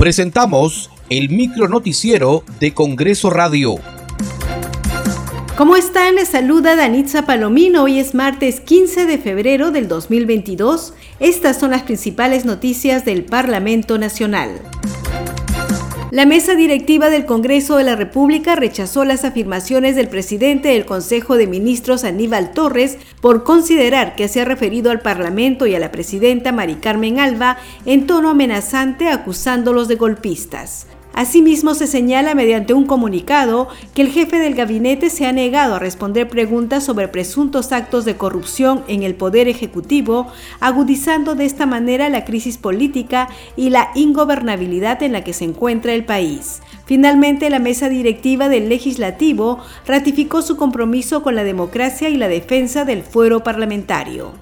Presentamos el micro noticiero de Congreso Radio. ¿Cómo están? Les saluda Danitza Palomino. Hoy es martes 15 de febrero del 2022. Estas son las principales noticias del Parlamento Nacional. La mesa directiva del Congreso de la República rechazó las afirmaciones del presidente del Consejo de Ministros Aníbal Torres por considerar que se ha referido al Parlamento y a la presidenta Mari Carmen Alba en tono amenazante acusándolos de golpistas. Asimismo, se señala mediante un comunicado que el jefe del gabinete se ha negado a responder preguntas sobre presuntos actos de corrupción en el Poder Ejecutivo, agudizando de esta manera la crisis política y la ingobernabilidad en la que se encuentra el país. Finalmente, la mesa directiva del legislativo ratificó su compromiso con la democracia y la defensa del fuero parlamentario.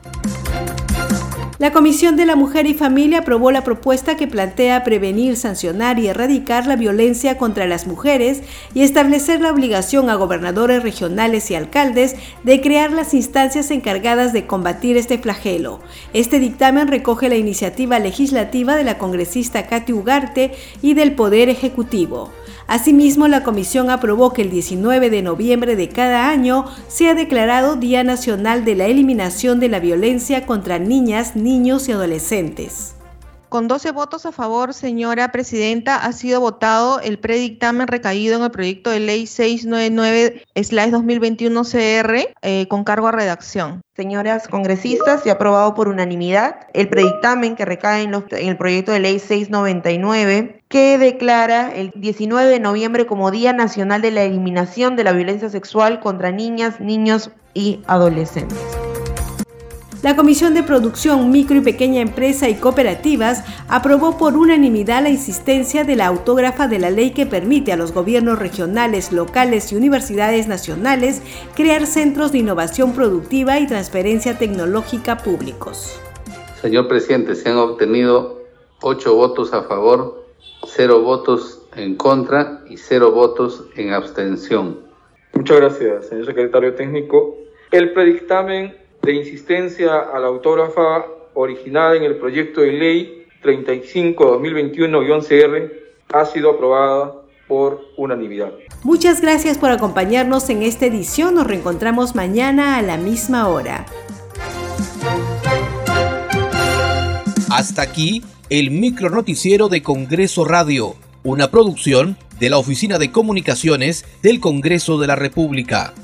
La Comisión de la Mujer y Familia aprobó la propuesta que plantea prevenir, sancionar y erradicar la violencia contra las mujeres y establecer la obligación a gobernadores regionales y alcaldes de crear las instancias encargadas de combatir este flagelo. Este dictamen recoge la iniciativa legislativa de la congresista Katy Ugarte y del Poder Ejecutivo. Asimismo, la comisión aprobó que el 19 de noviembre de cada año sea declarado Día Nacional de la Eliminación de la Violencia contra Niñas, Niños y Adolescentes. Con 12 votos a favor, señora presidenta, ha sido votado el predictamen recaído en el proyecto de ley 699-2021-CR eh, con cargo a redacción. Señoras congresistas, se ha aprobado por unanimidad el predictamen que recae en, en el proyecto de ley 699 que declara el 19 de noviembre como Día Nacional de la Eliminación de la Violencia Sexual contra Niñas, Niños y Adolescentes. La Comisión de Producción, Micro y Pequeña Empresa y Cooperativas aprobó por unanimidad la insistencia de la autógrafa de la ley que permite a los gobiernos regionales, locales y universidades nacionales crear centros de innovación productiva y transferencia tecnológica públicos. Señor presidente, se han obtenido ocho votos a favor, cero votos en contra y cero votos en abstención. Muchas gracias, señor secretario técnico. El predictamen de insistencia a la autógrafa originada en el proyecto de ley 35-2021-CR ha sido aprobada por unanimidad. Muchas gracias por acompañarnos en esta edición. Nos reencontramos mañana a la misma hora. Hasta aquí el micro noticiero de Congreso Radio, una producción de la Oficina de Comunicaciones del Congreso de la República.